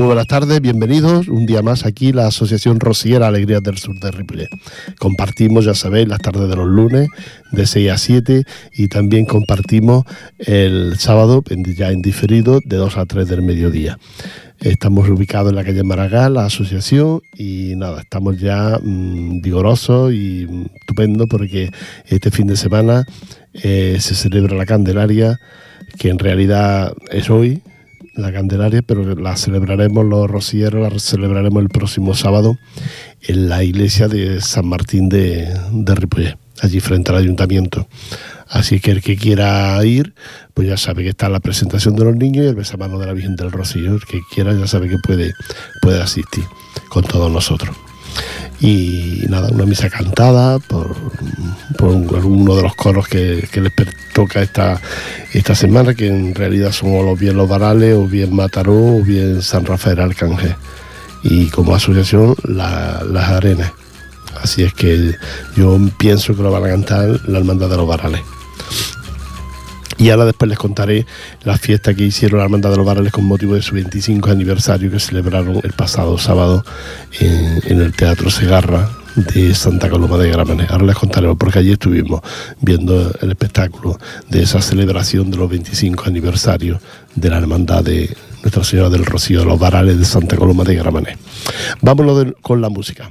Muy buenas tardes, bienvenidos un día más aquí la Asociación Rociera Alegrías del Sur de Ripollet. Compartimos, ya sabéis, las tardes de los lunes de 6 a 7 y también compartimos el sábado, ya en diferido, de 2 a 3 del mediodía. Estamos ubicados en la calle Maragall, la asociación, y nada, estamos ya mm, vigorosos y mm, estupendo porque este fin de semana eh, se celebra la Candelaria, que en realidad es hoy, la Candelaria, pero la celebraremos los rosilleros, la celebraremos el próximo sábado en la iglesia de San Martín de, de allí frente al ayuntamiento. Así que el que quiera ir, pues ya sabe que está la presentación de los niños y el besamano de la Virgen del Rocío. El que quiera ya sabe que puede, puede asistir con todos nosotros y nada, una misa cantada por, por uno de los coros que, les toca esta, esta semana, que en realidad son o bien los Varales, o bien Mataró, o bien San Rafael Arcángel. Y como asociación, las arenas. Así es que yo pienso que lo van a cantar la Hermandad de los Varales. Y ahora después les contaré la fiesta que hicieron la Hermandad de los Varales con motivo de su 25 aniversario que celebraron el pasado sábado en, el Teatro Segarra de Santa Coloma de Gramenet. Ahora les contaremos porque allí estuvimos viendo el espectáculo de esa celebración de los 25 aniversarios de la Hermandad de Nuestra Señora del Rocío de los Varales de Santa Coloma de Gramenet. Vámonos con la música.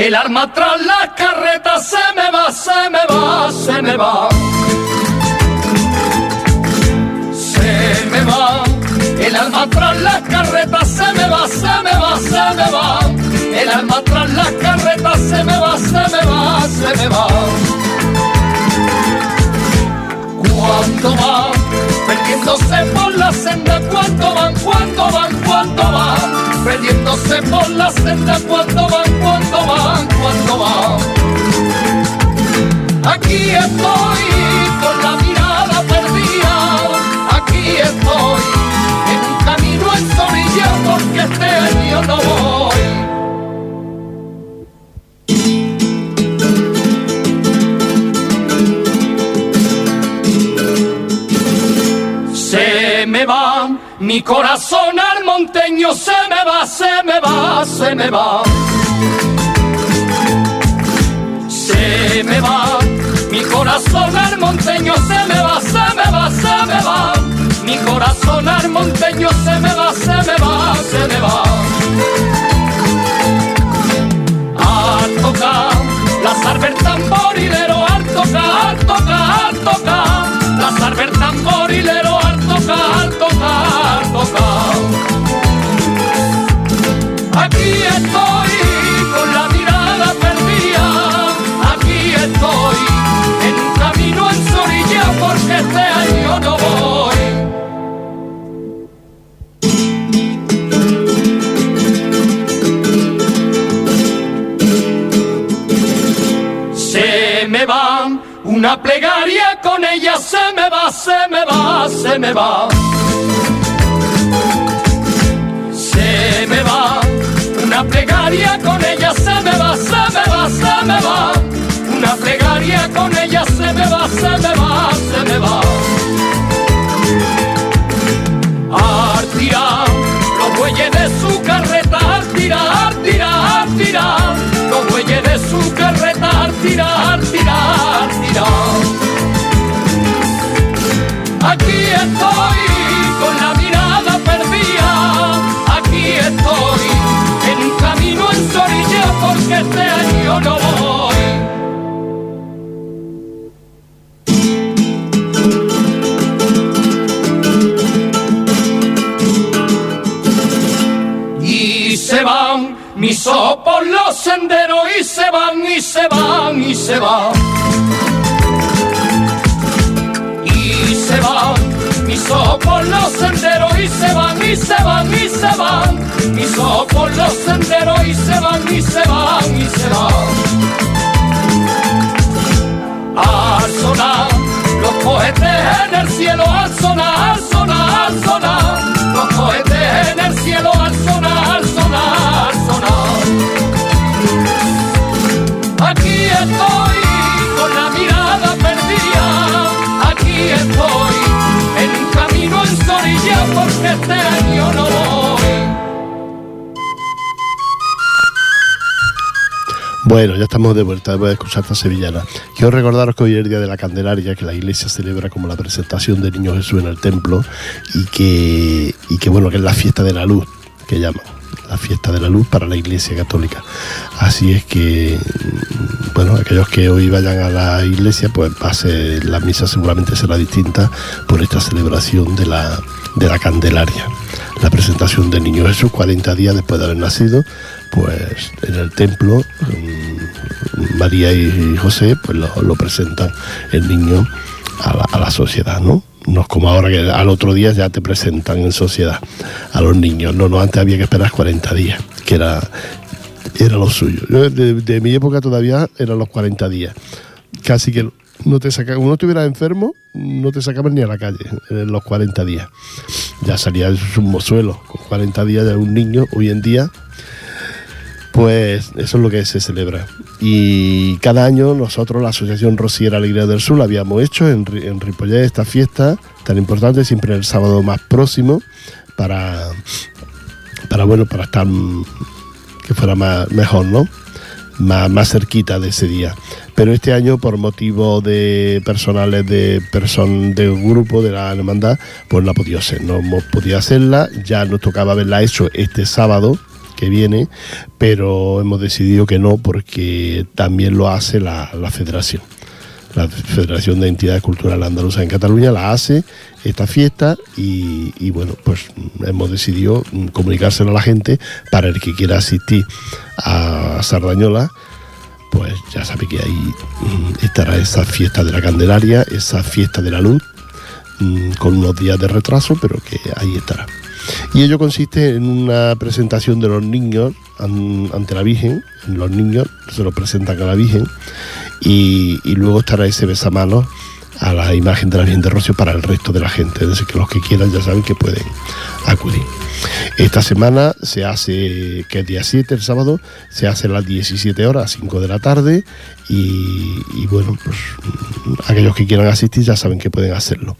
El arma tras la carreta se me va, se me va, se me va. Se me va. El alma tras la carreta se me va, se me va, se me va. El alma tras la carreta se me va, se me va, se me va. ¿Cuánto va? Perdiéndose por la senda, ¿cuánto van? ¿Cuánto van? ¿Cuánto van? perdiéndose por la senda cuando van, cuando van, cuando van. Aquí estoy con la mirada perdida, aquí estoy en un camino en porque este año no voy. Mi corazón al monteño se me va, se me va, se me va. Se me va, mi corazón al monteño se me va, se me va, se me va. Mi corazón al monteño se me va, se me va, se me va. Va, se me va. Una plegaria con ella se me va, se me va, se me va. Una plegaria con ella se me va, se me va, se me va. Al tirar los bueyes de su carreta, tirar, al tirar. Los bueyes de su carreta, al tirar, estoy con la mirada perdida, aquí estoy porque este año no voy. Y se van mis ojos por los senderos y se van y se van y se van. Y se van y se van. Ojos por los senderos y se van y se van y se van. Al sonar los cohetes en el cielo, al sonar, al sonar, al sonar. Los cohetes en el cielo, al sonar. Bueno, ya estamos de vuelta después de escuchar esta sevillana. Quiero recordaros que hoy es el Día de la Candelaria, que la iglesia celebra como la presentación del Niño Jesús en el templo y que, bueno, que es la fiesta de la luz, que llaman la fiesta de la luz para la Iglesia Católica. Así es que, bueno, aquellos que hoy vayan a la iglesia, pues pase, la misa seguramente será distinta por esta celebración de la, de la Candelaria. La presentación del niño Jesús 40 días después de haber nacido, pues en el templo mm, María y José pues lo, presentan el niño a la, sociedad, ¿no? No es como ahora que al otro día ya te presentan en sociedad a los niños. No, no, antes había que esperar 40 días, que era, era lo suyo. de, mi época todavía eran los 40 días. Casi que no te sacaban, uno estuviera enfermo, no te sacaban ni a la calle en los 40 días. Ya salía un mozuelo. Con 40 días de un niño, hoy en día pues eso es lo que se celebra. Y cada año nosotros, la Asociación Rosiera Alegría del Sur, habíamos hecho en, en esta fiesta tan importante, siempre el sábado más próximo, para, para bueno, para estar que fuera más, mejor, ¿no? Más, más cerquita de ese día. Pero este año, por motivo de personales de person, del grupo de la hermandad, pues no ha podido ser. No hemos podido hacerla. Ya nos tocaba haberla hecho este sábado, que viene, pero hemos decidido que no porque también lo hace la, federación. La Federación de Entidades Culturales Andaluzas en Cataluña la hace esta fiesta y, bueno, pues hemos decidido comunicárselo a la gente para el que quiera asistir a Sardañola, pues ya sabe que ahí mm, estará esa fiesta de la Candelaria, esa fiesta de la luz, mm, con unos días de retraso, pero que ahí estará. Y ello consiste en una presentación de los niños ante la Virgen, los niños se lo presentan a la Virgen y, luego estará ese besamanos a la imagen de la Virgen de Rocío para el resto de la gente. Es decir, que los que quieran ya saben que pueden acudir. Esta semana se hace, que es día 7, el sábado, se hace a las 17 horas, 5 de la tarde, y, bueno, pues aquellos que quieran asistir ya saben que pueden hacerlo.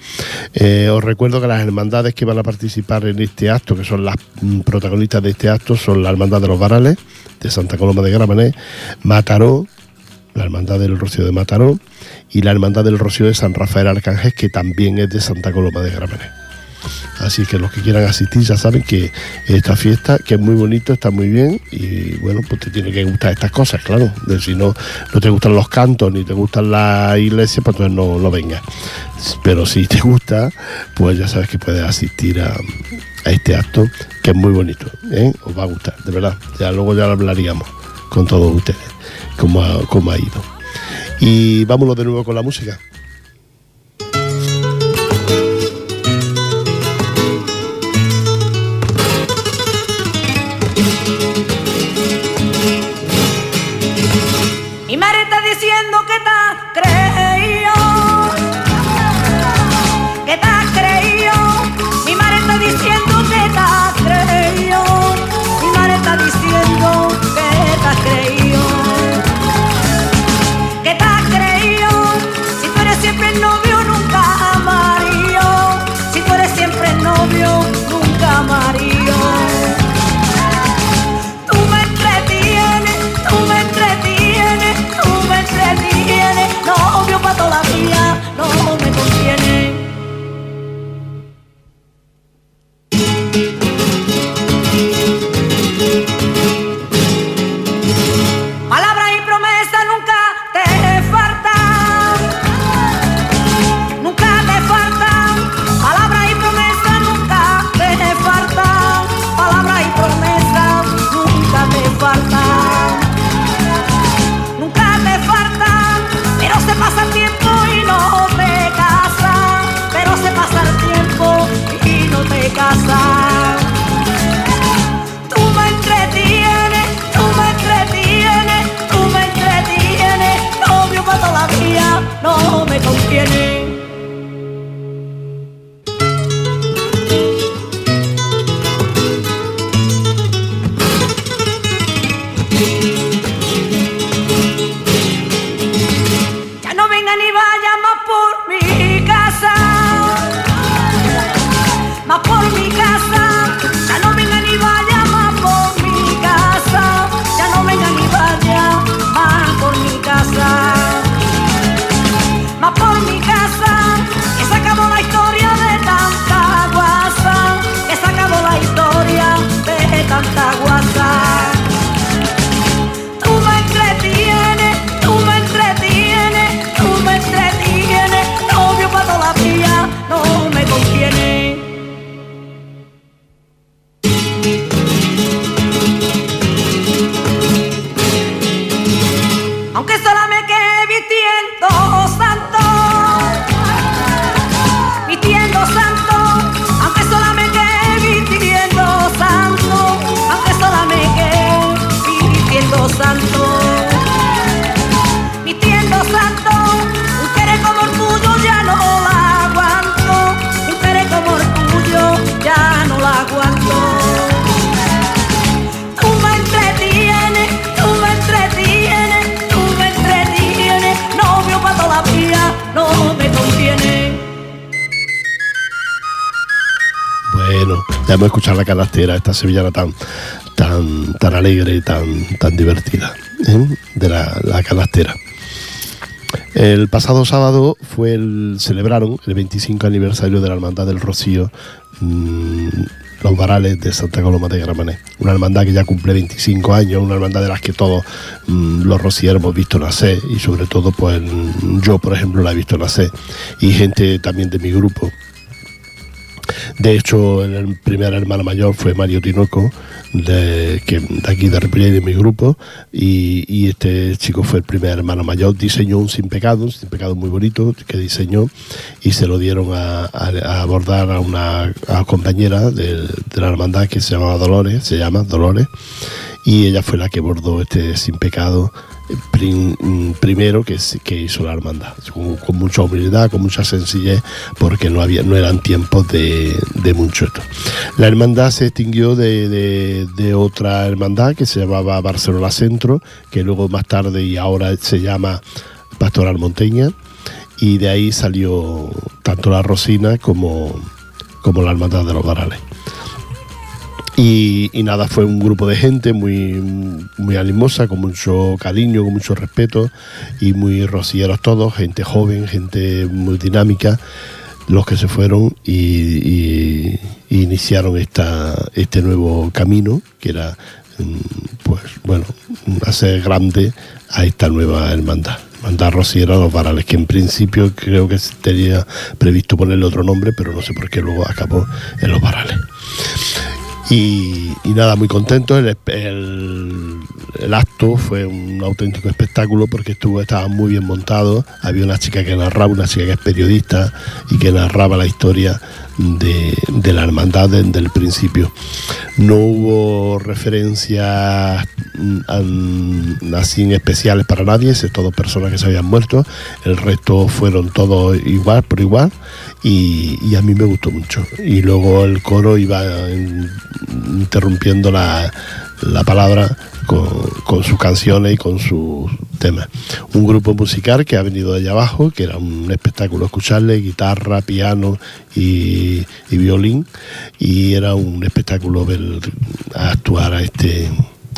Eh, os recuerdo que las hermandades que van a participar en este acto, que son las mm, protagonistas de este acto, son la Hermandad de los Varales, de Santa Coloma de Gramané, Mataró, la Hermandad del Rocío de Mataró, y la Hermandad del Rocío de San Rafael Arcángel, que también es de Santa Coloma de Gramané. Así que los que quieran asistir ya saben que esta fiesta, que es muy bonito, está muy bien y bueno, pues te tiene que gustar estas cosas, claro. De si no, no te gustan los cantos ni te gustan las iglesias, pues entonces no, no vengas. Pero si te gusta, pues ya sabes que puedes asistir a, este acto, que es muy bonito. ¿eh? Os va a gustar, de verdad. Ya luego ya lo hablaríamos con todos ustedes, cómo ha, ha ido. Y vámonos de nuevo con la música. Santo, vistiendo santo, como el tuyo ya no la aguanto, querer como el tuyo ya no la aguanto. Tú me entretienes, tú me entretienes, tú me entretienes, novio para toda la vida, no me conviene. Bueno, ya hemos escuchado la canastera, esta sevillana tan, tan, tan alegre y tan, tan divertida, de la, la. El pasado sábado fue el, celebraron el 25 aniversario de la Hermandad del Rocío, mm, los varales de Santa Coloma de Gramané. Una hermandad que ya cumple 25 años, una hermandad de las que todos mm, los rocieros hemos visto nacer y sobre todo pues mm, yo por ejemplo la he visto nacer y gente también de mi grupo. De hecho, el primer hermano mayor fue Mario Tinoco, de, que, aquí de Ripollet, de mi grupo, y, este chico fue el primer hermano mayor. Diseñó un sin pecado, un sin pecado muy bonito que diseñó y se lo dieron a, a- a abordar a una compañera de, de la hermandad que se llamaba Dolores, se llama Dolores, y ella fue la que bordó este sin pecado prim- primero que, hizo la hermandad con, mucha humildad con mucha sencillez porque no había no eran tiempos de, de mucho esto. La hermandad se extinguió de, de- otra hermandad que se llamaba Barcelona Centro que luego más tarde y ahora se llama Pastoral Monteña y de ahí salió tanto la Rosina como, como la hermandad de los Varales y, nada, fue un grupo de gente muy, muy animosa, con mucho cariño, con mucho respeto y muy rocieros todos, gente joven, gente muy dinámica, los que se fueron y, iniciaron esta, este nuevo camino, que era, mm, pues bueno, hacer grande a esta nueva hermandad. Hermandad Rociera los Varales, que en principio creo que tenía previsto ponerle otro nombre, pero no sé por qué luego acabó en los Varales. Y, y nada, muy contento. El, el- el acto fue un auténtico espectáculo porque estuvo, estaba muy bien montado. Había una chica que narraba, una chica que es periodista y que narraba la historia de, la hermandad desde el principio. No hubo referencias mm, así especiales para nadie, excepto dos personas que se habían muerto. El resto fueron todos igual, por igual. Y, a mí me gustó mucho. Y luego el coro iba en- interrumpiendo la, la palabra con, sus canciones y con sus temas. Un grupo musical que ha venido de allá abajo, que era un espectáculo escucharle, guitarra, piano y, y violín, y era un espectáculo ver actuar a este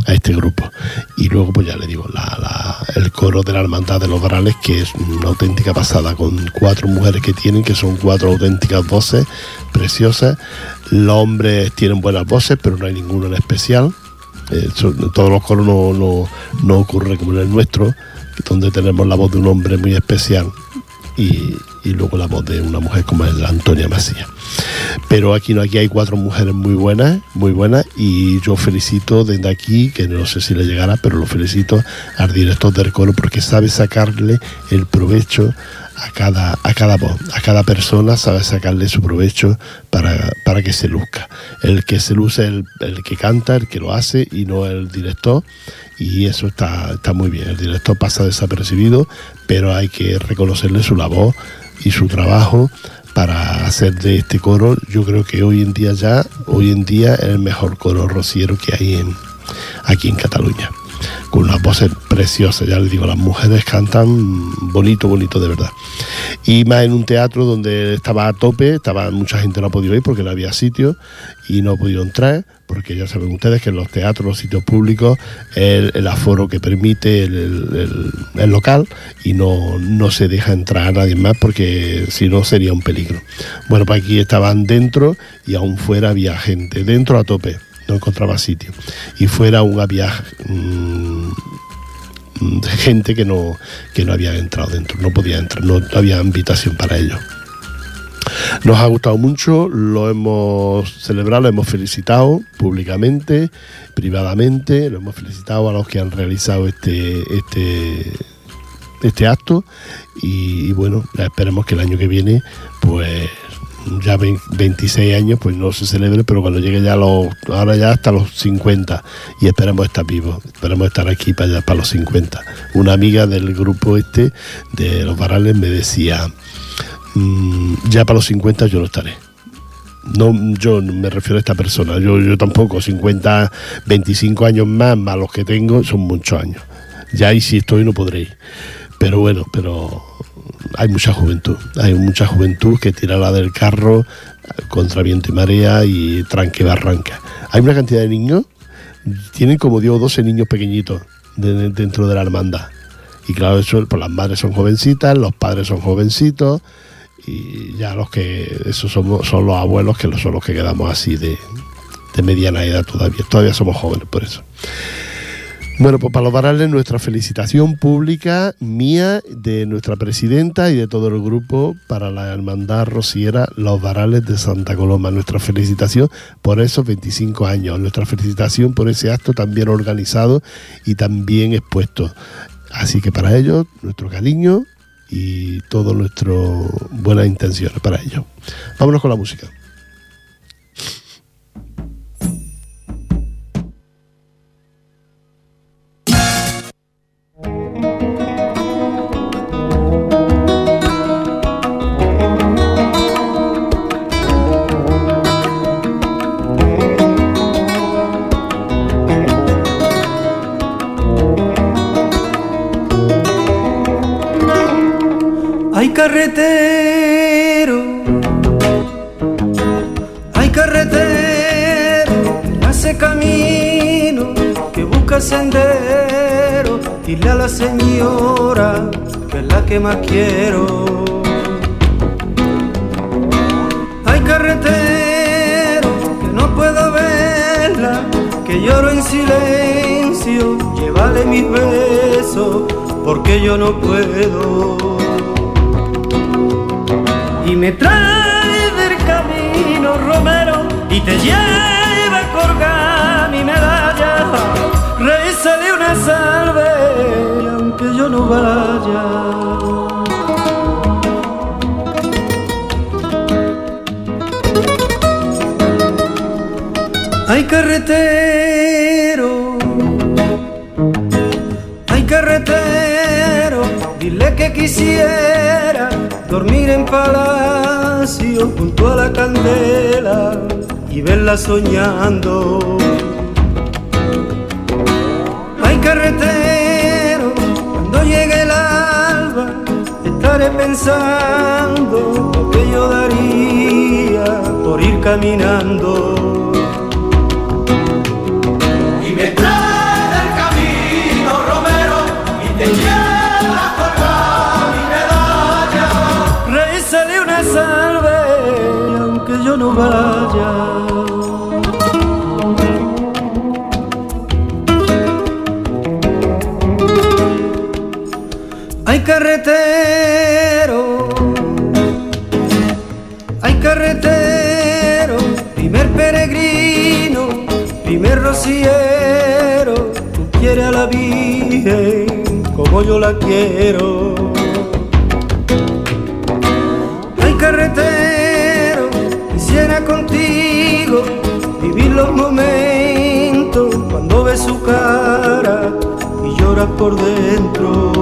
a este grupo. Y luego pues ya le digo la- la- el coro de la hermandad de los varales que es una auténtica pasada con cuatro mujeres que tienen que son cuatro auténticas voces preciosas. Los hombres tienen buenas voces pero no hay ninguno en especial eh, todos los coros no, no, no ocurre como en el nuestro, donde tenemos la voz de un hombre muy especial y, y luego la voz de una mujer como es la Antonia Macías. Pero aquí no, aquí hay cuatro mujeres muy buenas, muy buenas, y yo felicito desde aquí, que no sé si le llegará, pero lo felicito al director del coro porque sabe sacarle el provecho a cada, a cada voz, a cada persona sabe sacarle su provecho para, para que se luzca. El que se luce es el, el que canta, el que lo hace y no el director. Y eso está, está muy bien. El director pasa desapercibido, pero hay que reconocerle su labor y su trabajo para hacer de este coro, yo creo que hoy en día ya, hoy en día es el mejor coro rociero que hay en, aquí en Cataluña con unas voces preciosas, ya les digo, las mujeres cantan bonito, bonito de verdad. Y más en un teatro donde estaba a tope, estaba mucha gente no ha podido ir porque no había sitio y no ha podido entrar, porque ya saben ustedes que en los teatros, los sitios públicos, el, el aforo que permite el, local y no, no se deja entrar a nadie más porque si no sería un peligro. Bueno, pues aquí estaban dentro y aún fuera había gente, dentro a tope no encontraba sitio. Y fuera aún había mm, mm, gente que no, que no había entrado dentro, no podía entrar, no había invitación para ellos. Nos ha gustado mucho, lo hemos celebrado, lo hemos felicitado públicamente, privadamente, lo hemos felicitado a los que han realizado este, este, este acto y, y bueno, esperemos que el año que viene pues ya 26 años, pues no se celebre, pero cuando llegue ya los, ahora ya hasta los 50 y esperamos estar vivos, esperamos estar aquí para allá, para los 50. Una amiga del grupo este, de los varales, me decía, mm, ya para los 50 yo no estaré. No, yo me refiero a esta persona, yo, yo tampoco, 50, 25 años más, más los que tengo, son muchos años. Ya ahí si estoy no podré ir. Pero bueno, pero hay mucha juventud, hay mucha juventud que tira la del carro contra viento y marea y tranque barranca. Hay una cantidad de niños, tienen como digo 12 niños pequeñitos de- dentro de la hermandad. Y claro, eso, pues las madres son jovencitas, los padres son jovencitos y ya los que, esos somos, son los abuelos que son los que quedamos así de, de mediana edad todavía. Todavía somos jóvenes por eso. Bueno, pues para los varales nuestra felicitación pública mía, de nuestra presidenta y de todo el grupo para la hermandad rociera Los Varales de Santa Coloma. Nuestra felicitación por esos 25 años, nuestra felicitación por ese acto también organizado y también expuesto. Así que para ellos, nuestro cariño y todo nuestro buenas intenciones para ellos. Vámonos con la música. Carretero, hay carretero, hace camino, que busca sendero, dile a la señora que es la que más quiero. Hay carretero, que no puedo verla, que lloro en silencio, llévale mis besos, porque yo no puedo me trae del camino Romero y te lleva a colgar mi medalla. Rézale una salve aunque yo no vaya. Hay carretero, hay carretero, dile que quisiera dormir en palacio junto a la candela y verla soñando. Hay carretero, cuando llegue el alba, estaré pensando lo que yo daría por ir caminando. Y me trae del camino Romero y te lleva a colgar mi medalla. Rézale una yo no vaya. Hay carretero, hay carretero, primer peregrino, primer rociero, tú quieres a la Virgen como yo la quiero. Su cara y lloras por dentro.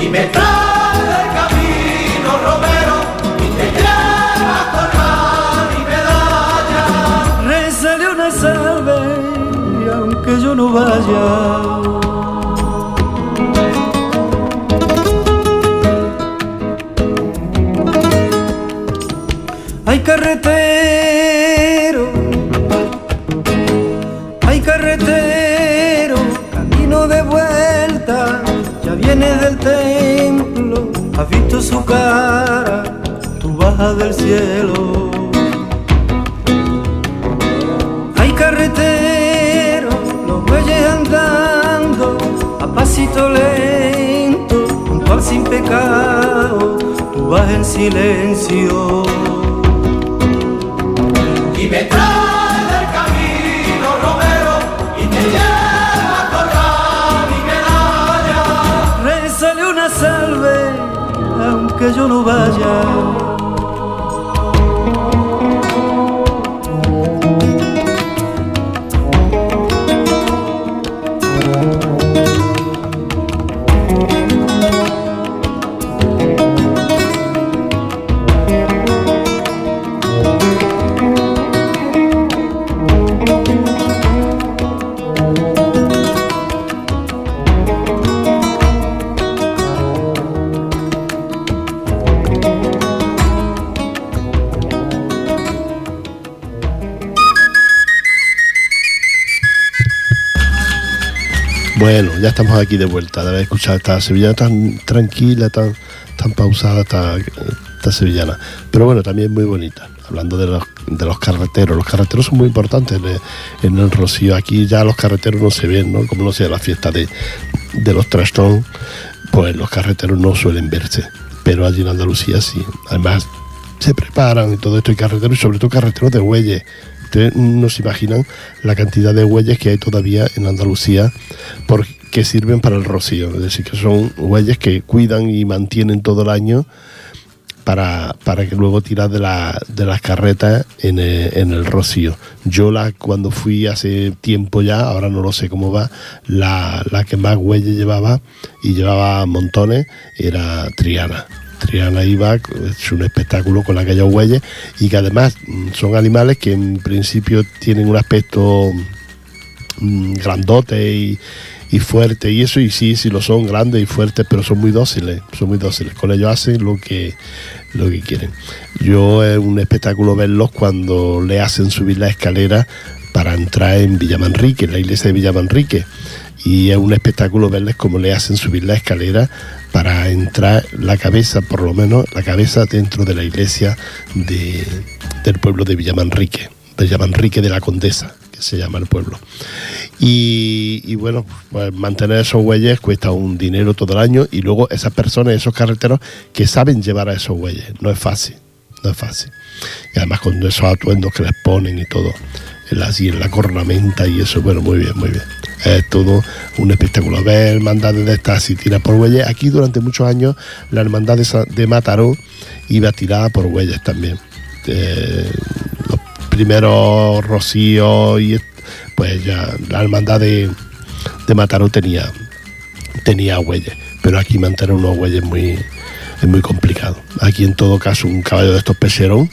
Y me trae del camino Romero y te lleva a colgar mi medalla. Rézale una salve aunque yo no vaya. Hay carretero, su cara, tú bajas del cielo. Hay carretero, los bueyes andando a pasito lento, junto al sin pecado, tú vas en silencio. Y me trae aunque yo no vaya. Ya estamos aquí de vuelta de haber escuchado esta sevillana tan tranquila, tan, tan pausada, esta, esta sevillana. Pero bueno, también muy bonita. Hablando de los, de los carreteros, los carreteros son muy importantes en el, Rocío. Aquí ya los carreteros no se ven, ¿no? Como no sea la fiesta de, de los trastón, pues los carreteros no suelen verse. Pero allí en Andalucía sí. Además, se preparan y todo esto, y carreteros, y sobre todo carreteros de bueyes. Ustedes no se imaginan la cantidad de bueyes que hay todavía en Andalucía por, que sirven para el rocío. Es decir, que son bueyes que cuidan y mantienen todo el año para, para que luego tirar de, la, de las carretas en el, en el rocío. Yo la, cuando fui hace tiempo ya, ahora no lo sé cómo va, la, la que más bueyes llevaba y llevaba montones era Triana. Triana iba, es un espectáculo con aquellos bueyes y que además mm, son animales que en principio tienen un aspecto mm, grandote y, y fuerte y eso y sí, sí lo son grandes y fuertes pero son muy dóciles son muy dóciles. Con ellos hacen lo que lo que quieren. Yo es un espectáculo verlos cuando le hacen subir la escalera para entrar en Villamanrique en la iglesia de Villamanrique. Y es un espectáculo verles cómo le hacen subir la escalera para entrar la cabeza, por lo menos la cabeza dentro de la iglesia de, del pueblo de Villamanrique, Villamanrique de la Condesa, se llama el pueblo. Y, bueno, pues mantener esos bueyes cuesta un dinero todo el año y luego esas personas, esos carreteros que saben llevar a esos bueyes, no es fácil, no es fácil. Y además con esos atuendos que les ponen y todo, en la, así en la cornamenta y eso, bueno, muy bien, muy bien. Es todo un espectáculo. Ver hermandades de estas y tiras por bueyes. Aquí durante muchos años la hermandad de, de Mataró iba tirada por bueyes también. Eh, primeros rocíos y pues ya la hermandad de, de Mataró tenía, tenía bueyes. Pero aquí mantener unos bueyes muy, es muy complicado. Aquí en todo caso un caballo de estos peserón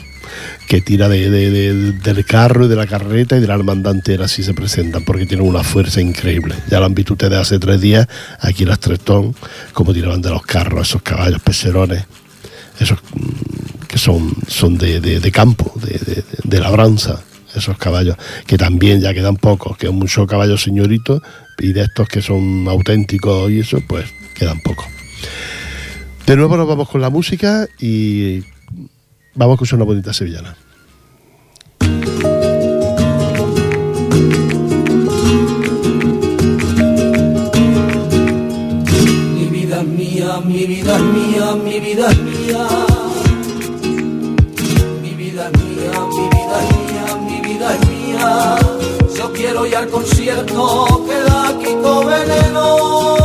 que tira de, de- de- del carro y de la carreta y de la hermandad entera así se presentan porque tienen una fuerza increíble. Ya lo han visto ustedes hace tres días aquí en las Trestón, como tiraban de los carros esos caballos peserones, esos mm, que son, son de campo, de, de- labranza, esos caballos, que también ya quedan pocos, que muchos caballos señoritos y de estos que son auténticos y eso, pues quedan pocos. De nuevo nos vamos con la música y vamos a escuchar una bonita sevillana. Mi vida mía, mi vida mía, mi vida mía. Quiero ir al concierto. Que da Kiko Veneno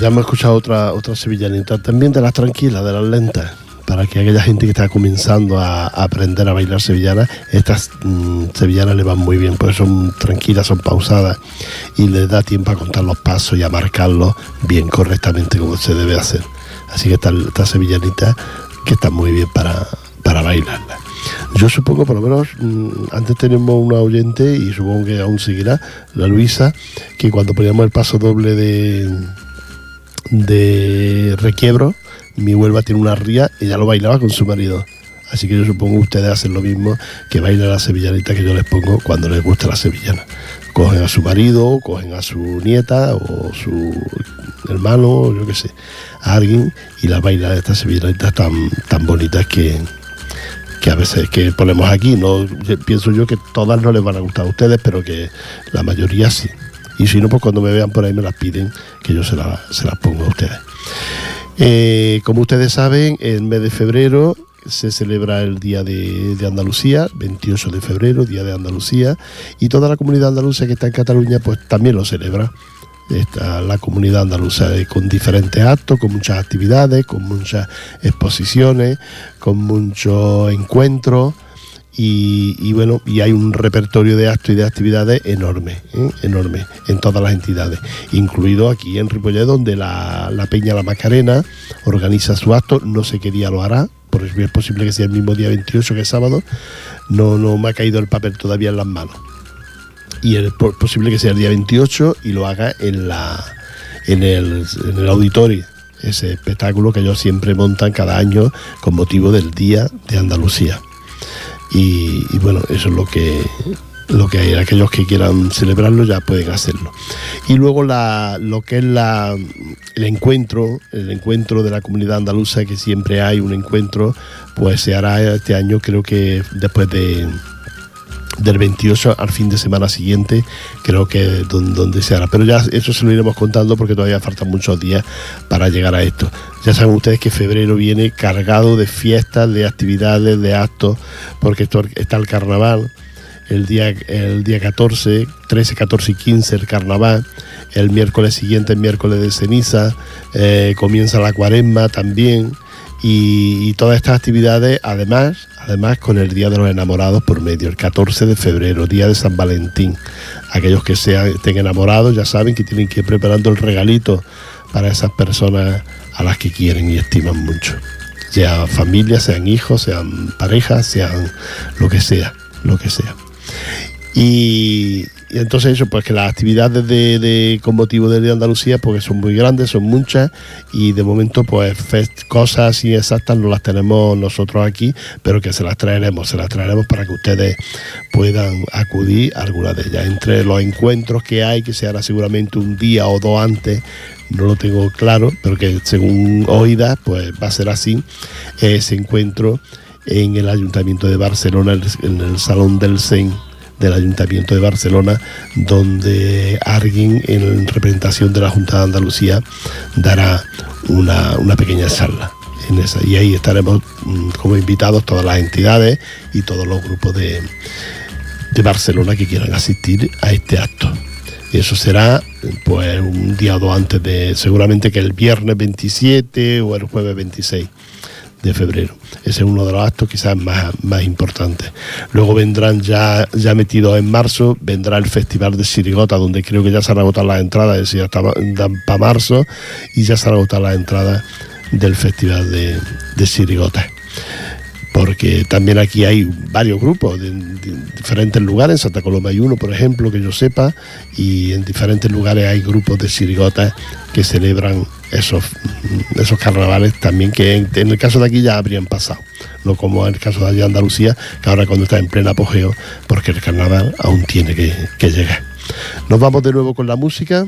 ya hemos escuchado otra, otra sevillanita, también de las tranquilas, de las lentas, para que aquella gente que está comenzando a, aprender a bailar sevillana, estas mm, sevillanas le van muy bien, porque son tranquilas, son pausadas y les da tiempo a contar los pasos y a marcarlos bien correctamente como se debe hacer. Así que esta, esta sevillanita que está muy bien para, para bailarla. Yo supongo, por lo menos, mm, antes tenemos una oyente y supongo que aún seguirá, la Luisa, que cuando poníamos el paso doble de, de requiebro, mi Huelva tiene una ría, ella lo bailaba con su marido. Así que yo supongo que ustedes hacen lo mismo, que bailan la sevillanita que yo les pongo cuando les gusta la sevillana. Cogen a su marido, cogen a su nieta o su hermano, o yo qué sé, a alguien y la bailan estas sevillanitas tan, tan bonitas que, que a veces que ponemos aquí, no pienso yo que todas no les van a gustar a ustedes, pero que la mayoría sí. Y si no, pues cuando me vean por ahí me las piden, que yo se, la- se las pongo a ustedes. Eh, como ustedes saben, el mes de febrero se celebra el Día de, Andalucía, 28 de febrero, Día de Andalucía, y toda la comunidad andaluza que está en Cataluña, pues también lo celebra. Está la comunidad andaluza eh, con diferentes actos, con muchas actividades, con muchas exposiciones, con muchos encuentros y, bueno, y hay un repertorio de actos y de actividades enorme, ¿eh? enorme en todas las entidades, incluido aquí en Ripollet, donde la, la Peña La Macarena organiza su acto, no sé qué día lo hará, porque es posible que sea el mismo día 28 que es sábado, no, no me ha caído el papel todavía en las manos y es po- posible que sea el día 28 y lo haga en la el, en el auditorio ese espectáculo que ellos siempre montan cada año con motivo del Día de Andalucía y, bueno eso es lo que lo que hay. Aquellos que quieran celebrarlo ya pueden hacerlo. Y luego la, lo que es la, el encuentro el encuentro de la comunidad andaluza que siempre hay un encuentro pues se hará este año creo que después de del 28 al fin de semana siguiente, creo que don- donde se hará. Pero ya eso se lo iremos contando porque todavía faltan muchos días para llegar a esto. Ya saben ustedes que febrero viene cargado de fiestas, de actividades, de actos, porque esto- está el carnaval, el día, el día 14, 13, 14 y 15 el carnaval, el miércoles siguiente, el miércoles de ceniza, eh, comienza la cuaresma también. Y todas estas actividades, además, además con el Día de los Enamorados por medio, el 14 de febrero, Día de San Valentín. Aquellos que sean, estén enamorados ya saben que tienen que ir preparando el regalito para esas personas a las que quieren y estiman mucho. Sean familias, sean hijos, sean parejas, sean lo que sea, lo que sea. Y, y entonces eso, pues que las actividades de, con motivo del Día de Andalucía, pues son muy grandes, son muchas, y de momento, pues cosas así exactas no las tenemos nosotros aquí, pero que se las traeremos, se las traeremos para que ustedes puedan acudir a alguna de ellas. Entre los encuentros que hay, que se hará seguramente un día o dos antes, no lo tengo claro, pero que según oídas, pues va a ser así, ese encuentro en el Ayuntamiento de Barcelona, en el Salón del Sen del Ayuntamiento de Barcelona, donde alguien en representación de la Junta de Andalucía dará una, pequeña charla. En esa, y ahí estaremos mm, como invitados todas las entidades y todos los grupos de, de Barcelona que quieran asistir a este acto. Eso será pues un día o dos antes de, seguramente que el viernes 27 o el jueves 26 de febrero. Ese es uno de los actos quizás más, más importantes. Luego vendrán ya, ya metidos en marzo, vendrá el Festival de Sirigota, donde creo que ya se han agotado las entradas, es decir, hasta para marzo, y ya se han agotado las entradas del Festival de, de Sirigota porque también aquí hay varios grupos de, diferentes lugares, en Santa Coloma hay uno, por ejemplo, que yo sepa, y en diferentes lugares hay grupos de sirigotas que celebran esos, esos carnavales también que en, el caso de aquí ya habrían pasado, no como en el caso de Andalucía, que ahora cuando está en pleno apogeo, porque el carnaval aún tiene que llegar. Nos vamos de nuevo con la música.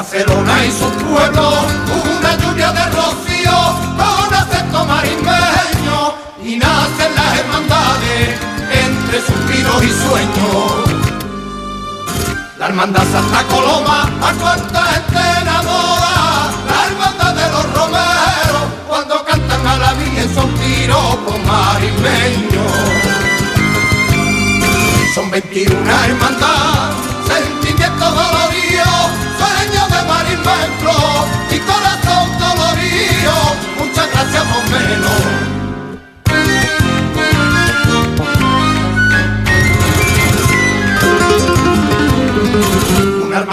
Barcelona y su pueblo, una lluvia de rocío con acento marimeño y nacen las hermandades entre suspiros y sueños. La hermandad Santa Coloma, a cuánta gente enamora, la hermandad de los romeros, cuando cantan a la Virgen son con marimeños. Son 21 hermandad, sentimientos doloridos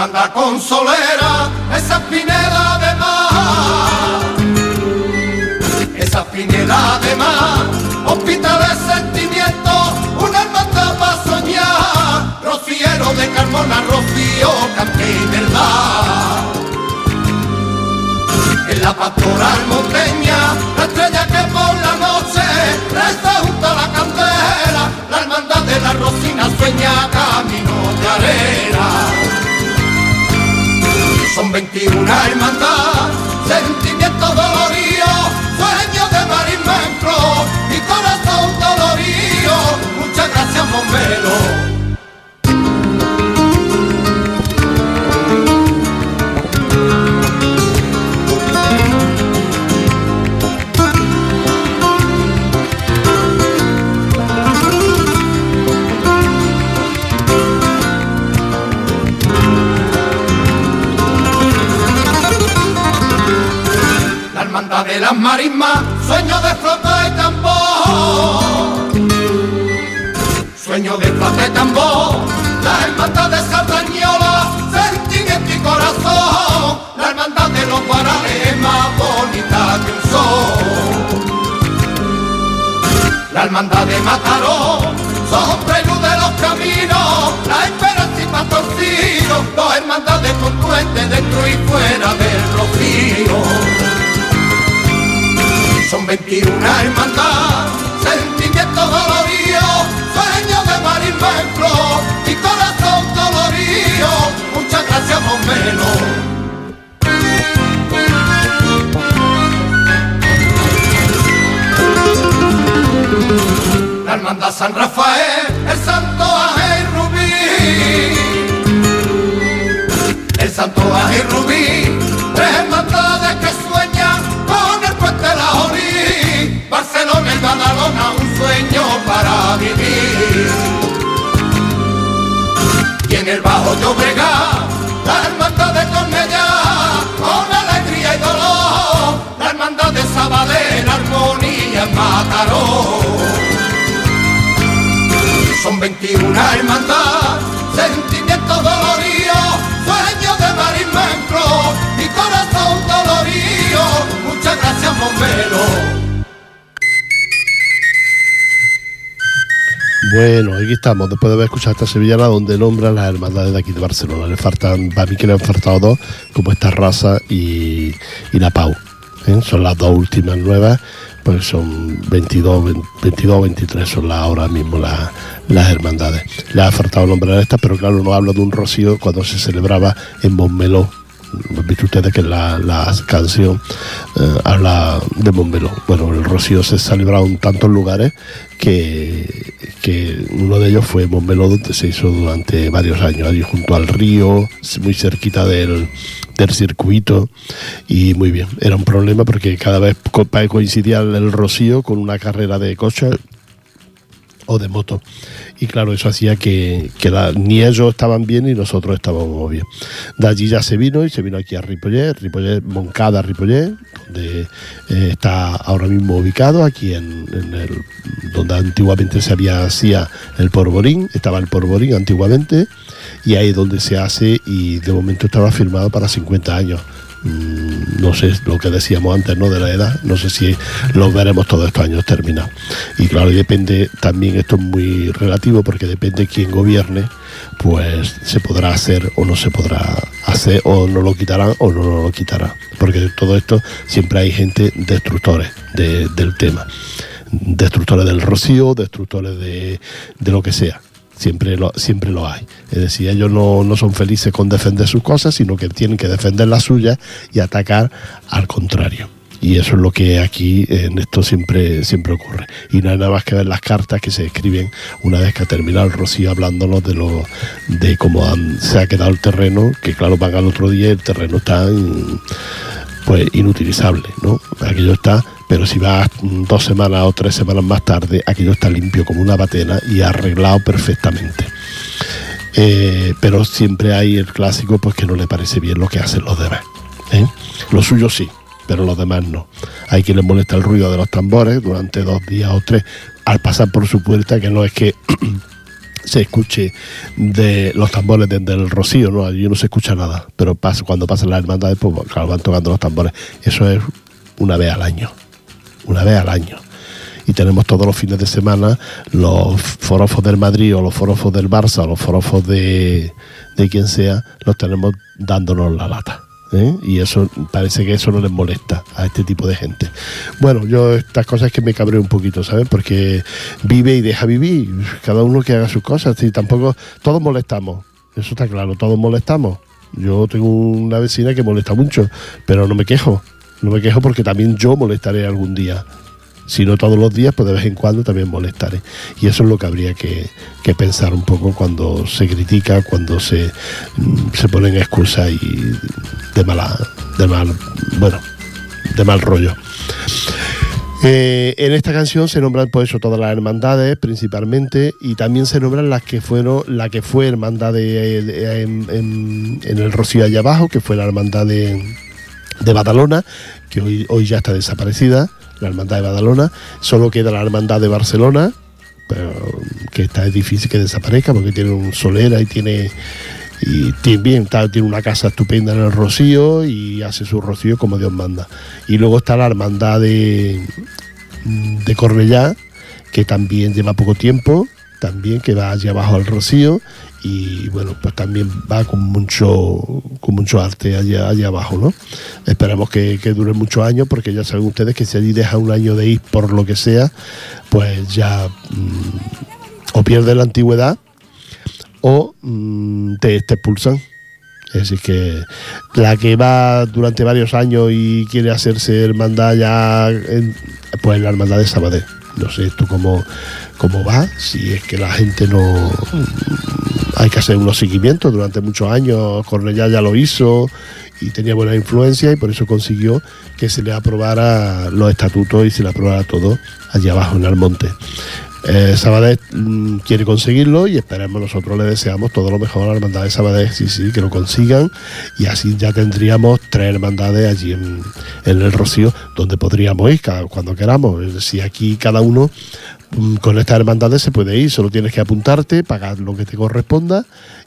Hermandad consolera, esa pineda de mar, esa pineda de mar, hospital de sentimientos, una hermandad para soñar, rociero de Carmona, rocío, cante verdad la pastoral monteña, Son 21 hermandad, sentimientos doloridos, sueños de flor, mi corazón dolorido, muchas gracias bombero. Las marismas, sueño de flota y tambor. Sueño de flota y tambor, la hermandad de Sardañola, sentimiento y corazón. La hermandad de los guaranes más bonita que un sol. La hermandad de Mataró, son luz de los caminos, la esperanza y pastorcillo, dos hermandades con puente dentro y fuera 21 hermandad, sentimiento dolorido, sueño de flor y corazón dolorido, muchas gracias menos. La hermandad San Rafael, el santo Ángel Rubí, el santo Ángel Rubí, tres hermandades En Mataró. Son 21 hermandad, sentimiento dolorío, sueño de marimento y corazón dolorío. Muchas gracias, bombero. Bueno, aquí estamos, después de haber escuchado esta sevillana donde nombran las hermandades de aquí de Barcelona. Le faltan, para mí que le han faltado dos, como esta raza y, y la Pau. ¿eh? Son las dos últimas nuevas, pues son 22, 22 23 son las ahora mismo las, las hermandades. Le ha faltado nombrar estas, pero claro, no hablo de un rocío cuando se celebraba en Montmeló. Han visto ustedes que la, la canción eh, habla de Montmeló. Bueno, el rocío se celebrado en tantos lugares que, que uno de ellos fue Montmeló, donde se hizo durante varios años, allí junto al río, muy cerquita del, circuito y muy bien. Era un problema porque cada vez co- coincidía el rocío con una carrera de coches o de moto. Y claro, eso hacía que, que la- ni ellos estaban bien y nosotros estábamos bien. De allí ya se vino y se vino aquí a Ripollet, Ripollet, Moncada, Ripollet, donde eh, está ahora mismo ubicado, aquí en, en el donde antiguamente se había hacía el porborín, estaba el porborín antiguamente, y ahí es donde se hace y de momento estaba firmado para 50 años. Mm, no sé lo que decíamos antes, ¿no? De la edad, no sé si lo veremos todos estos años terminados. Y claro, depende, también esto es muy relativo porque depende quién gobierne, pues se podrá hacer o no se podrá hacer, o no lo quitarán o no lo quitarán. Porque de todo esto siempre hay gente destructores de- del tema. Destructores del rocío, destructores de, de lo que sea siempre lo, siempre lo hay. Es decir, ellos no, no son felices con defender sus cosas, sino que tienen que defender las suyas y atacar al contrario. Y eso es lo que aquí en esto siempre, siempre ocurre. Y nada más que ver las cartas que se escriben una vez que ha terminado el Rocío hablándonos de lo de cómo se ha quedado el terreno, que claro, van al otro día y el terreno está pues inutilizable, ¿no? Aquello está, pero si vas dos semanas o tres semanas más tarde, aquello está limpio como una batena y arreglado perfectamente. Eh, pero siempre hay el clásico pues que no le parece bien lo que hacen los demás. ¿eh? Lo suyo sí, pero los demás no. Hay quien les molesta el ruido de los tambores durante dos días o tres al pasar por su puerta, que no es que se escuche de los tambores desde el rocío, ¿no? Allí no se escucha nada, pero cuando pasan las hermandades, pues claro, van tocando los tambores. Eso es una vez al año, una vez al año. Y tenemos todos los fines de semana los forofos del Madrid o los forofos del Barça o los forofos de, de quien sea, los tenemos dándonos la lata. ¿eh? Y eso parece que eso no les molesta a este tipo de gente. Bueno, yo estas cosas que me cabreo un poquito, ¿sabes? Porque vive y deja vivir, cada uno que haga sus cosas, y tampoco todos molestamos, eso está claro, todos molestamos. Yo tengo una vecina que molesta mucho, pero no me quejo, no me quejo porque también yo molestaré algún día. Si no todos los días, pues de vez en cuando también molestaré. Y eso es lo que habría que, pensar un poco cuando se critica, cuando se, mm, se ponen excusas y de mala, de mal, bueno, de mal rollo. Eh, en esta canción se nombran por eso todas las hermandades principalmente y también se nombran las que fueron la que fue hermandad de, en- en el Rocío allá abajo que fue la hermandad de, de Badalona que hoy, hoy ya está desaparecida la hermandad de Badalona solo queda la hermandad de Barcelona pero que está es difícil que desaparezca porque tiene un solera y tiene y bien, está- tiene una casa estupenda en el Rocío y hace su Rocío como Dios manda. Y luego está la hermandad de, de que también lleva poco tiempo, también que va allá abajo al Rocío y bueno, pues también va con mucho con mucho arte allá, allá abajo, ¿no? Esperamos que, que dure muchos años porque ya saben ustedes que si allí deja un año de ir por lo que sea, pues ya mm, o pierde la antigüedad o mm, te, te expulsan. Decir, que la que va durante varios años y quiere hacerse hermandad ya, en- pues la hermandad de Sabadell. No sé esto cómo, cómo va, si es que la gente no... Hay que hacer unos seguimientos durante muchos años. Cornellá ya lo hizo y tenía buena influencia y por eso consiguió que se le aprobara los estatutos y se le aprobara todo allá abajo en Almonte. eh, Sabadell mm, quiere conseguirlo y esperemos, nosotros le deseamos todo lo mejor a la hermandad de Sabadell, sí, sí, que lo consigan y así ya tendríamos tres hermandades allí en, en el Rocío donde podríamos ir cuando queramos. Decir, aquí cada uno con estas hermandades se puede ir, solo tienes que apuntarte, pagar lo que te corresponda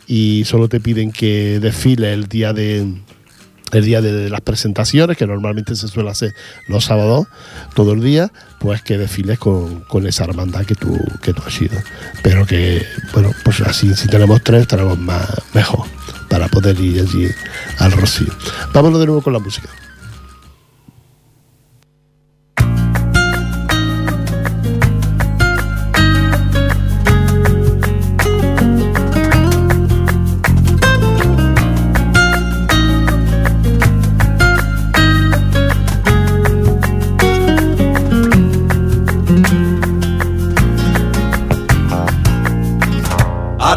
y solo te piden que desfile el día de el día de las presentaciones, que normalmente se suele hacer los sábados, todo el día, pues que desfiles con, con esa hermandad que tú, que tú has ido. Pero que, bueno, pues así, si tenemos tres, tenemos más, mejor para poder ir allí al Rocío. Vámonos de nuevo con la música.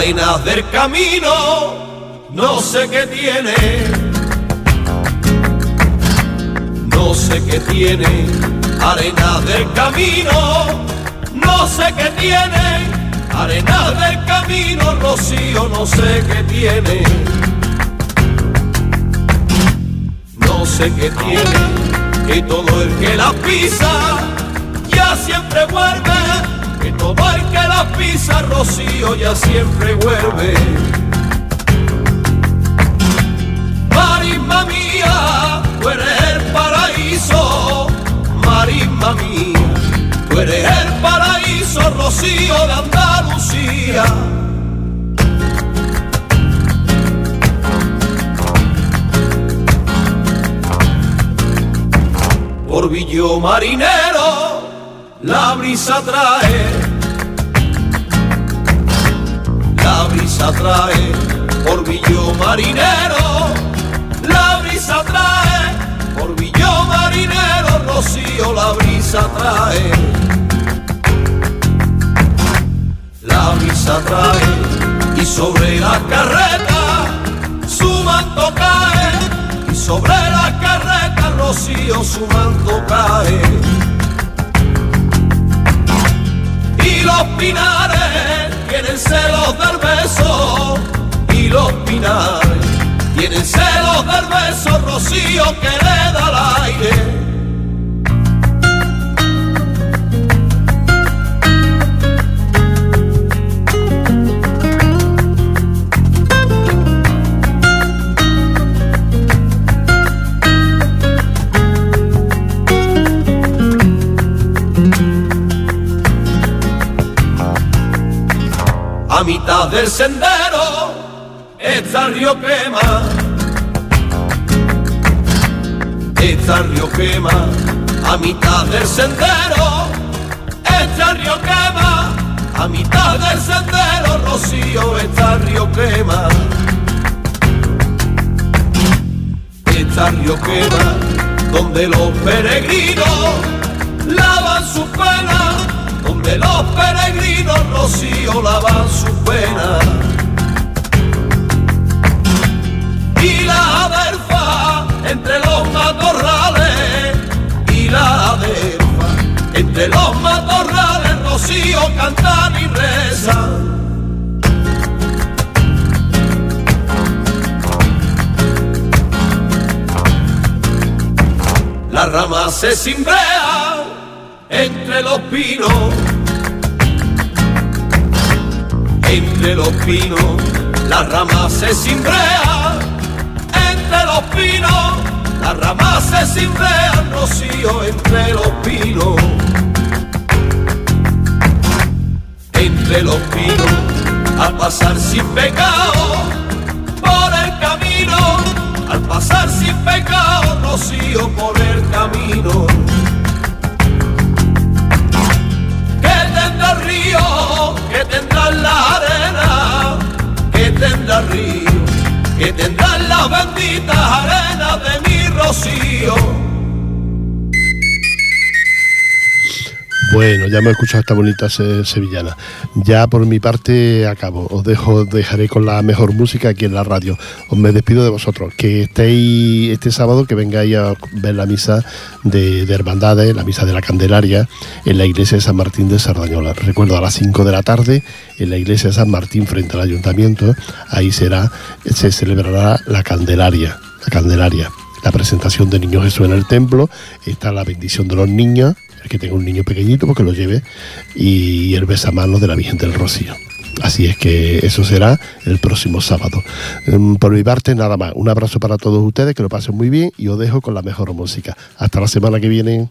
Arenas del camino, no sé qué tiene. No sé qué tiene. Arenas del camino, no sé qué tiene. Arenas del camino, Rocío, no sé qué tiene. No sé qué tiene. Que todo el que la pisa ya siempre vuelve el que la pisa Rocío ya siempre vuelve. Marisma mía, tú eres el paraíso, marisma mía, tú eres el paraíso Rocío de Andalucía. Por Marinero, la brisa trae, brisa trae, Villo Marinero, la brisa trae, Villo Marinero, Rocío, la brisa trae, la brisa trae, y sobre la carreta su manto cae, y sobre la carreta, Rocío, su manto cae. y los pinares tienen celos del beso y los pinares tienen celos del beso rocío que le da al aire a mitad del sendero está el río quema. Está el río quema a mitad del sendero está el río quema a mitad del sendero rocío está el río quema. Está el río quema donde los peregrinos lavan sus penas donde los peregrinos rocío lavan sus penas y la adelfa entre los matorrales y la adelfa entre los matorrales rocío cantan y rezan la rama se cimbrea entre los pinos entre los pinos la rama se cimbrea entre los pinos la rama se cimbrea rocío entre los pinos. Entre los pinos al pasar sin pecado por el camino al pasar sin pecado rocío por el camino. Que tendrá río, que tendrá la arena, que tendrá río, que tendrá las benditas arenas de mi rocío. Bueno, ya me he escuchado esta bonita sevillana. Ya por mi parte acabo. Os dejaré con la mejor música aquí en la radio. Os me despido de vosotros. Que estéis este sábado, que vengáis a ver la misa de, de Hermandades, la misa de la Candelaria, en la iglesia de San Martín de Sardañola. Recuerdo a las 5 de la tarde, en la iglesia de San Martín, frente al ayuntamiento, ahí será, se celebrará la Candelaria. La Candelaria la presentación de Niño Jesús en el templo, está la bendición de los niños, el que tenga un niño pequeñito, porque lo lleve, y el besamanos de la Virgen del Rocío. Así es que eso será el próximo sábado. Em, por mi parte, nada más. Un abrazo para todos ustedes, que lo pasen muy bien y os dejo con la mejor música. Hasta la semana que viene.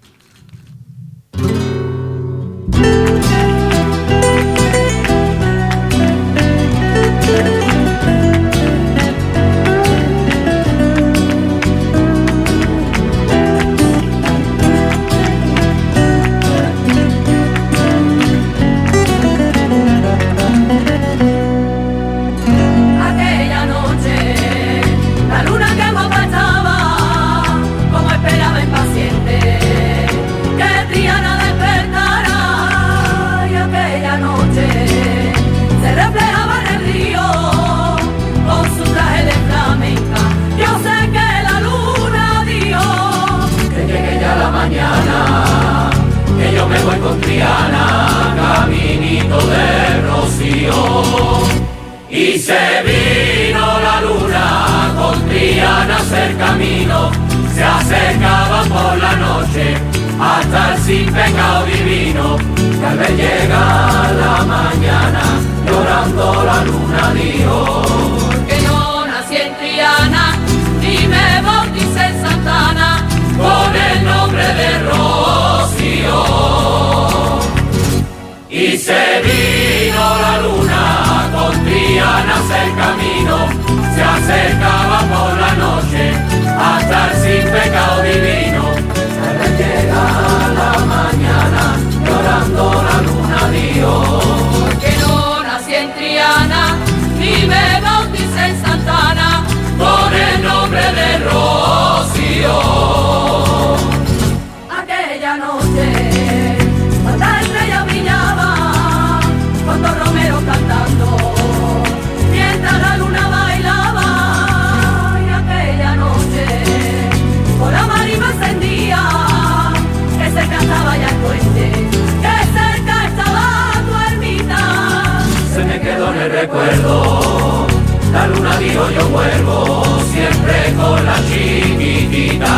recuerdo. La luna dijo yo vuelvo, siempre con la chiquitita.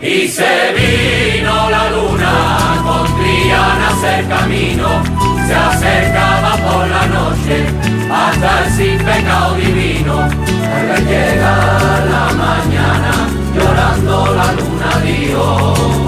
Y se vino la luna, con Triana el camino, se acercaba por la noche, hasta el sin pecado divino. Al llegar la mañana, llorando la luna dijo.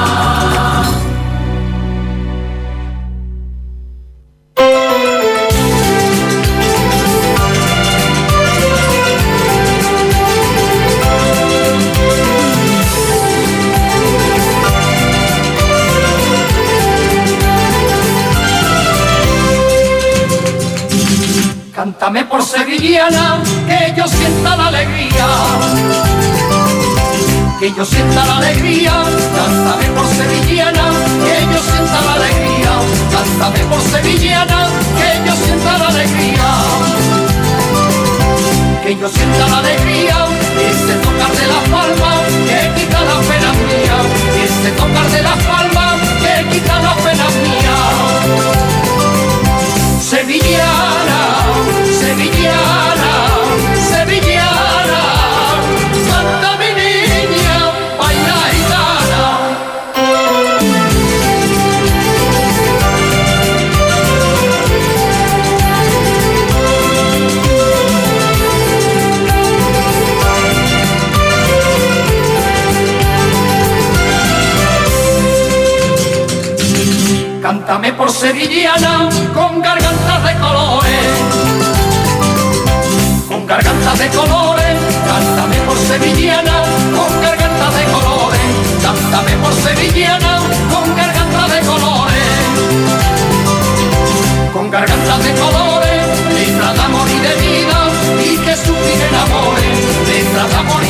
que yo sienta la alegría. Que yo sienta la alegría, cántame por sevillana, que yo sienta la alegría. Cántame por sevillana, que yo sienta la alegría. Que yo sienta la alegría, ese tocar de la palma, que quita la pena mía. Ese tocar de la palma, que quita la pena mía. Sevillana, sevillana, sevillana, canta mi niña, y gana. Cántame por sevillana. garganta de colores, cántame por sevillana, con garganta de colores, cántame por sevillana, con garganta de colores, con garganta de colores, libra de amor y de vida, y que suspire en amores, libra de amor